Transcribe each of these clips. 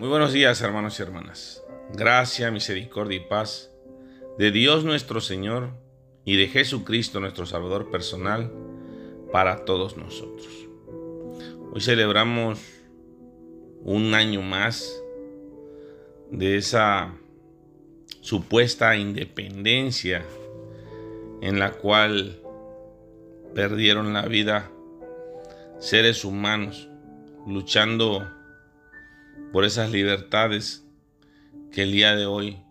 Muy buenos días, hermanos y hermanas. Gracia, misericordia y paz de Dios nuestro Señor y de Jesucristo nuestro Salvador personal para todos nosotros. Hoy celebramos un año más de esa supuesta independencia en la cual perdieron la vida seres humanos luchando por esas libertades que el día de hoy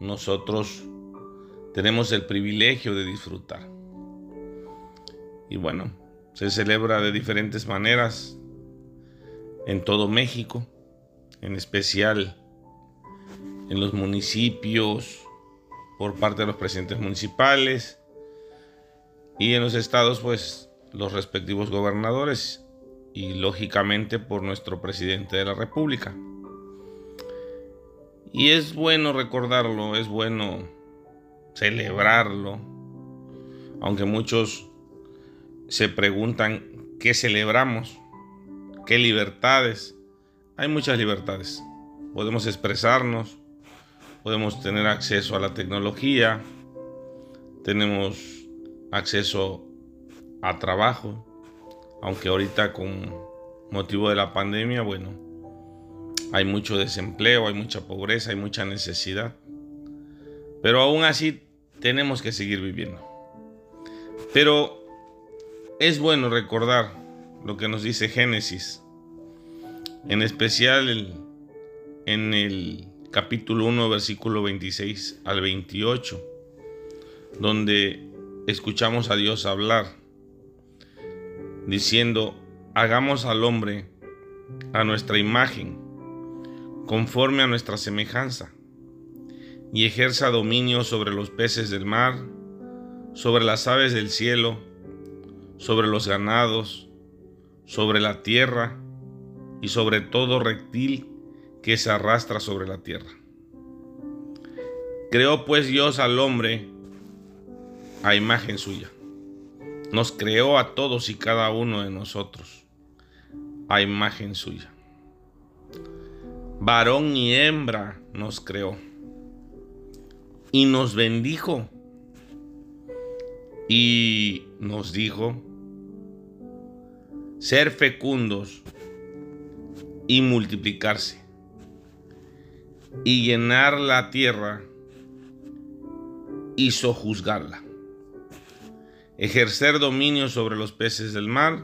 nosotros tenemos el privilegio de disfrutar. Y bueno, se celebra de diferentes maneras en todo México, en especial en los municipios por parte de los presidentes municipales y en los estados pues los respectivos gobernadores y lógicamente por nuestro presidente de la República. Y es bueno recordarlo, es bueno celebrarlo, aunque muchos se preguntan qué celebramos, qué libertades. Hay muchas libertades. Podemos expresarnos, podemos tener acceso a la tecnología, tenemos acceso a trabajo, aunque ahorita con motivo de la pandemia, bueno, hay mucho desempleo, hay mucha pobreza, hay mucha necesidad. Pero aún así tenemos que seguir viviendo. Pero es bueno recordar lo que nos dice Génesis, en especial en el capítulo 1, versículo 26 al 28, donde escuchamos a Dios hablar diciendo, hagamos al hombre a nuestra imagen, conforme a nuestra semejanza, y ejerza dominio sobre los peces del mar, sobre las aves del cielo, sobre los ganados, sobre la tierra y sobre todo reptil que se arrastra sobre la tierra. Creó pues Dios al hombre a imagen suya nos creó a todos y cada uno de nosotros a imagen suya. Varón y hembra nos creó y nos bendijo y nos dijo ser fecundos y multiplicarse y llenar la tierra y sojuzgarla ejercer dominio sobre los peces del mar,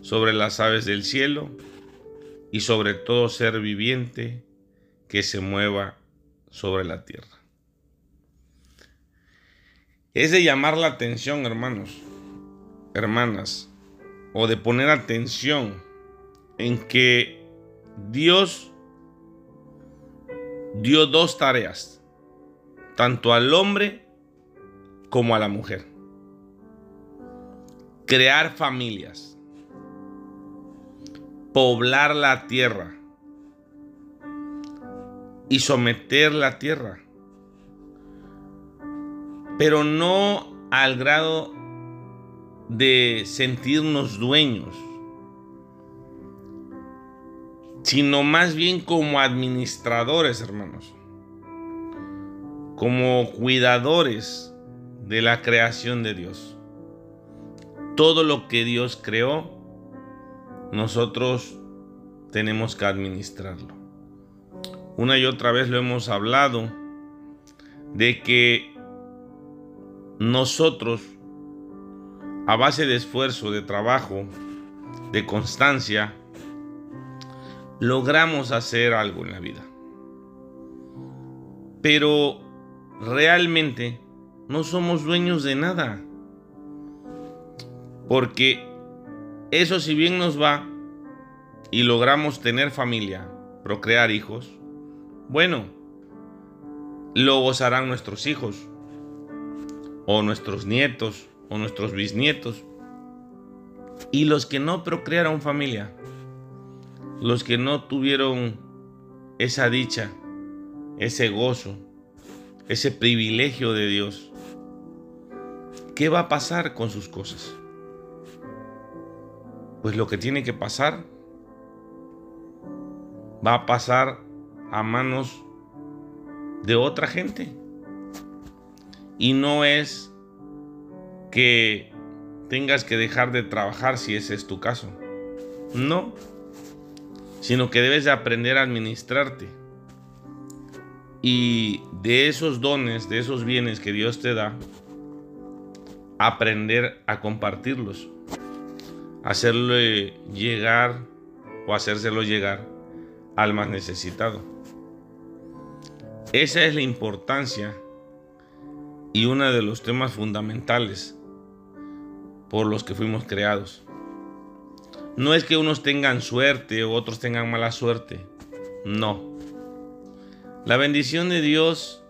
sobre las aves del cielo y sobre todo ser viviente que se mueva sobre la tierra. Es de llamar la atención, hermanos, hermanas, o de poner atención en que Dios dio dos tareas, tanto al hombre como a la mujer crear familias, poblar la tierra y someter la tierra, pero no al grado de sentirnos dueños, sino más bien como administradores, hermanos, como cuidadores de la creación de Dios todo lo que Dios creó, nosotros tenemos que administrarlo. Una y otra vez lo hemos hablado de que nosotros, a base de esfuerzo, de trabajo, de constancia, logramos hacer algo en la vida. Pero realmente no somos dueños de nada. Porque eso si bien nos va y logramos tener familia, procrear hijos, bueno, lo gozarán nuestros hijos, o nuestros nietos, o nuestros bisnietos. Y los que no procrearon familia, los que no tuvieron esa dicha, ese gozo, ese privilegio de Dios, ¿qué va a pasar con sus cosas? Pues lo que tiene que pasar va a pasar a manos de otra gente. Y no es que tengas que dejar de trabajar si ese es tu caso. No. Sino que debes de aprender a administrarte. Y de esos dones, de esos bienes que Dios te da, aprender a compartirlos. Hacerle llegar o hacérselo llegar al más necesitado. Esa es la importancia y uno de los temas fundamentales por los que fuimos creados. No es que unos tengan suerte o otros tengan mala suerte. No. La bendición de Dios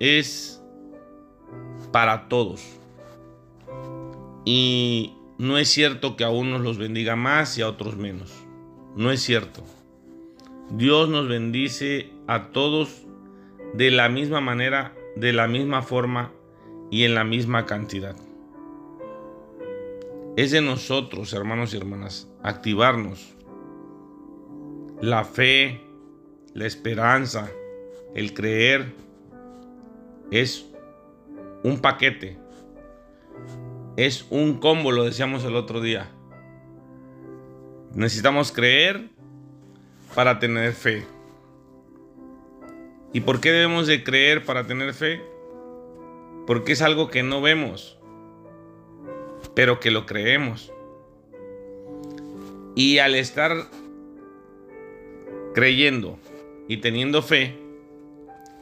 es para todos. Y no es cierto que a unos los bendiga más y a otros menos. No es cierto. Dios nos bendice a todos de la misma manera, de la misma forma y en la misma cantidad. Es de nosotros, hermanos y hermanas, activarnos. La fe, la esperanza, el creer, es un paquete. Es un combo, lo decíamos el otro día. Necesitamos creer para tener fe. ¿Y por qué debemos de creer para tener fe? Porque es algo que no vemos, pero que lo creemos. Y al estar creyendo y teniendo fe,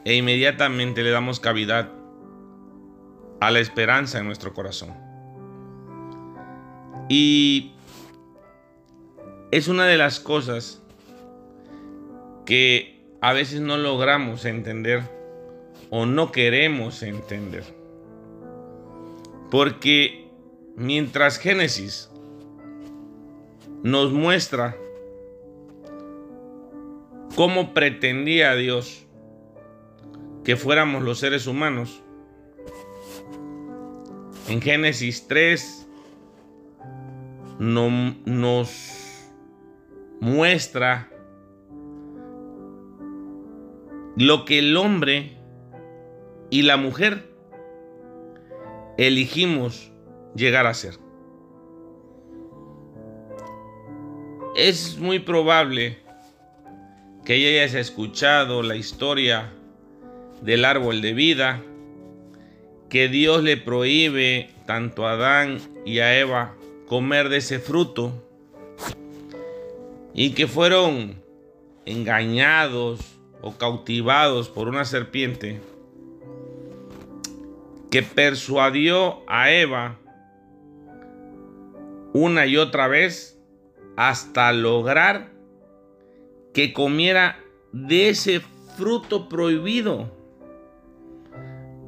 e inmediatamente le damos cavidad a la esperanza en nuestro corazón. Y es una de las cosas que a veces no logramos entender o no queremos entender. Porque mientras Génesis nos muestra cómo pretendía Dios que fuéramos los seres humanos, en Génesis 3 nos muestra lo que el hombre y la mujer elegimos llegar a ser. Es muy probable que hayas escuchado la historia del árbol de vida, que Dios le prohíbe tanto a Adán y a Eva comer de ese fruto y que fueron engañados o cautivados por una serpiente que persuadió a Eva una y otra vez hasta lograr que comiera de ese fruto prohibido.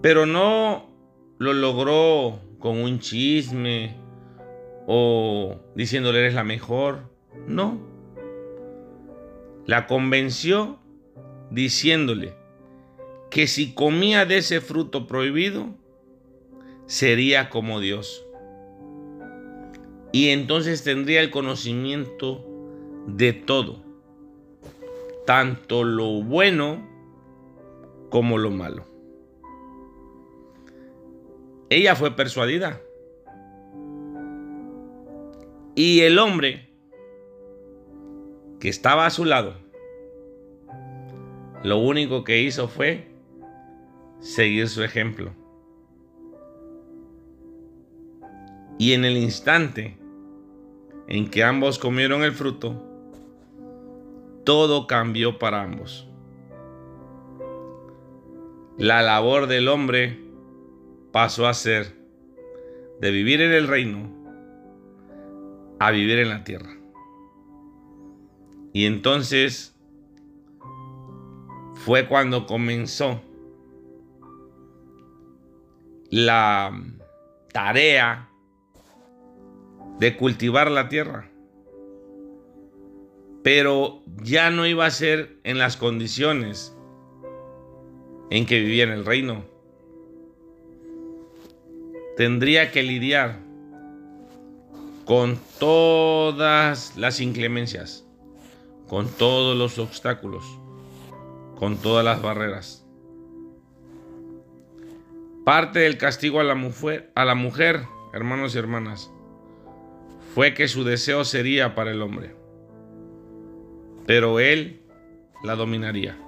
Pero no lo logró con un chisme o diciéndole eres la mejor. No. La convenció diciéndole que si comía de ese fruto prohibido, sería como Dios. Y entonces tendría el conocimiento de todo, tanto lo bueno como lo malo. Ella fue persuadida. Y el hombre que estaba a su lado lo único que hizo fue seguir su ejemplo. Y en el instante en que ambos comieron el fruto, todo cambió para ambos. La labor del hombre pasó a ser de vivir en el reino a vivir en la tierra. Y entonces fue cuando comenzó la tarea de cultivar la tierra. Pero ya no iba a ser en las condiciones en que vivía en el reino. Tendría que lidiar con todas las inclemencias, con todos los obstáculos, con todas las barreras. Parte del castigo a la mujer, a la mujer hermanos y hermanas, fue que su deseo sería para el hombre, pero él la dominaría.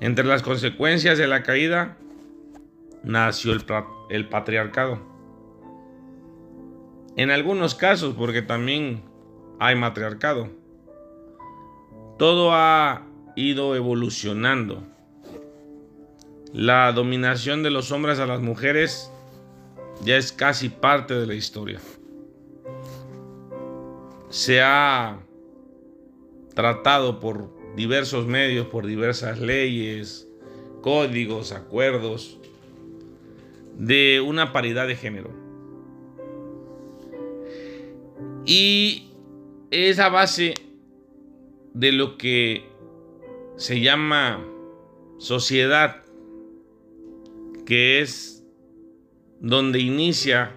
Entre las consecuencias de la caída nació el, el patriarcado. En algunos casos, porque también hay matriarcado. Todo ha ido evolucionando la dominación de los hombres a las mujeres ya es casi parte de la historia. Se ha tratado por diversos medios, por diversas leyes, códigos, acuerdos, de una paridad de género. Y es a base de lo que se llama sociedad que es donde inicia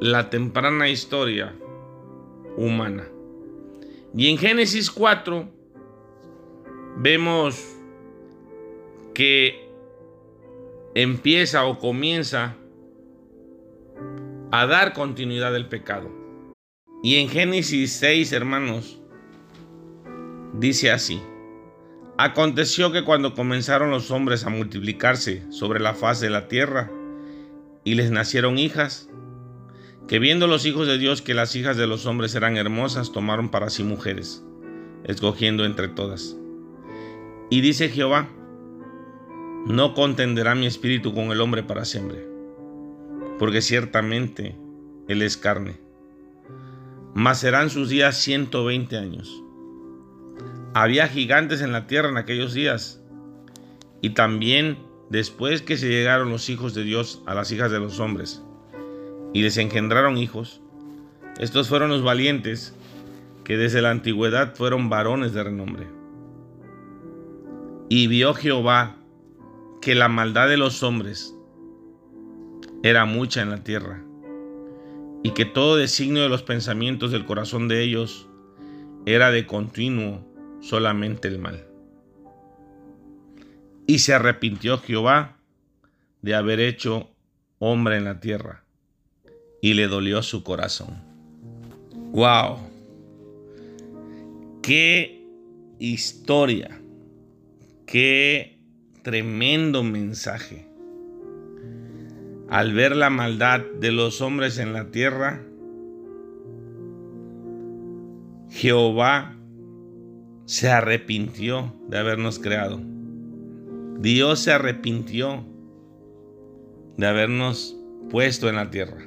la temprana historia humana. Y en Génesis 4 vemos que empieza o comienza a dar continuidad del pecado. Y en Génesis 6, hermanos, dice así. Aconteció que cuando comenzaron los hombres a multiplicarse sobre la faz de la tierra y les nacieron hijas, que viendo los hijos de Dios que las hijas de los hombres eran hermosas, tomaron para sí mujeres, escogiendo entre todas. Y dice Jehová, no contenderá mi espíritu con el hombre para siempre, porque ciertamente él es carne, mas serán sus días ciento veinte años. Había gigantes en la tierra en aquellos días. Y también después que se llegaron los hijos de Dios a las hijas de los hombres y les engendraron hijos, estos fueron los valientes que desde la antigüedad fueron varones de renombre. Y vio Jehová que la maldad de los hombres era mucha en la tierra, y que todo designio de los pensamientos del corazón de ellos era de continuo solamente el mal. Y se arrepintió Jehová de haber hecho hombre en la tierra, y le dolió su corazón. ¡Wow! ¡Qué historia! ¡Qué tremendo mensaje! Al ver la maldad de los hombres en la tierra, Jehová se arrepintió de habernos creado. Dios se arrepintió de habernos puesto en la tierra.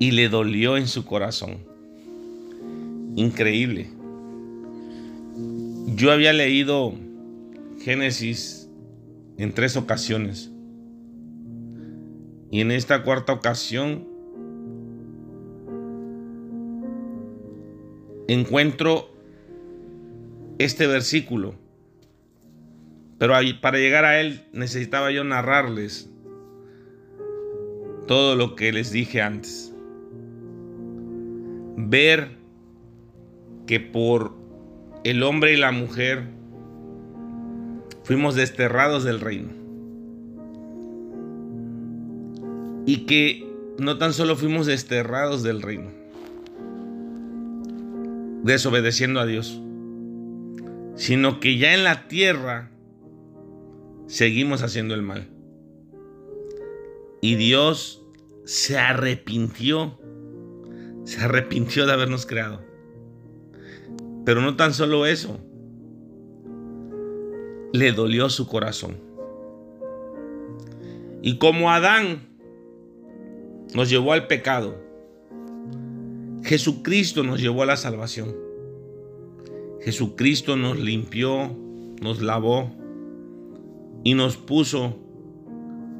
Y le dolió en su corazón. Increíble. Yo había leído Génesis en tres ocasiones. Y en esta cuarta ocasión encuentro este versículo. Pero para llegar a él necesitaba yo narrarles todo lo que les dije antes. Ver que por el hombre y la mujer fuimos desterrados del reino. Y que no tan solo fuimos desterrados del reino, desobedeciendo a Dios, sino que ya en la tierra seguimos haciendo el mal. Y Dios se arrepintió, se arrepintió de habernos creado. Pero no tan solo eso, le dolió su corazón. Y como Adán nos llevó al pecado, Jesucristo nos llevó a la salvación. Jesucristo nos limpió, nos lavó y nos puso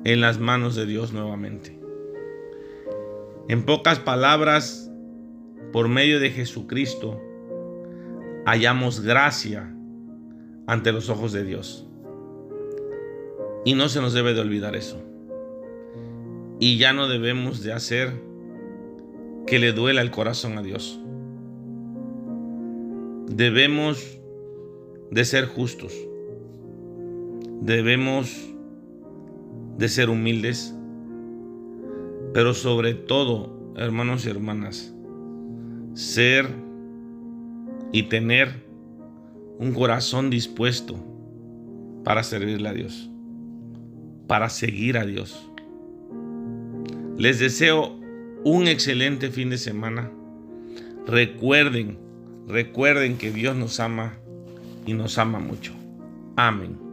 en las manos de Dios nuevamente. En pocas palabras, por medio de Jesucristo, hallamos gracia ante los ojos de Dios. Y no se nos debe de olvidar eso. Y ya no debemos de hacer que le duela el corazón a Dios. Debemos de ser justos. Debemos de ser humildes. Pero sobre todo, hermanos y hermanas, ser y tener un corazón dispuesto para servirle a Dios, para seguir a Dios. Les deseo un excelente fin de semana. Recuerden, recuerden que Dios nos ama y nos ama mucho. Amén.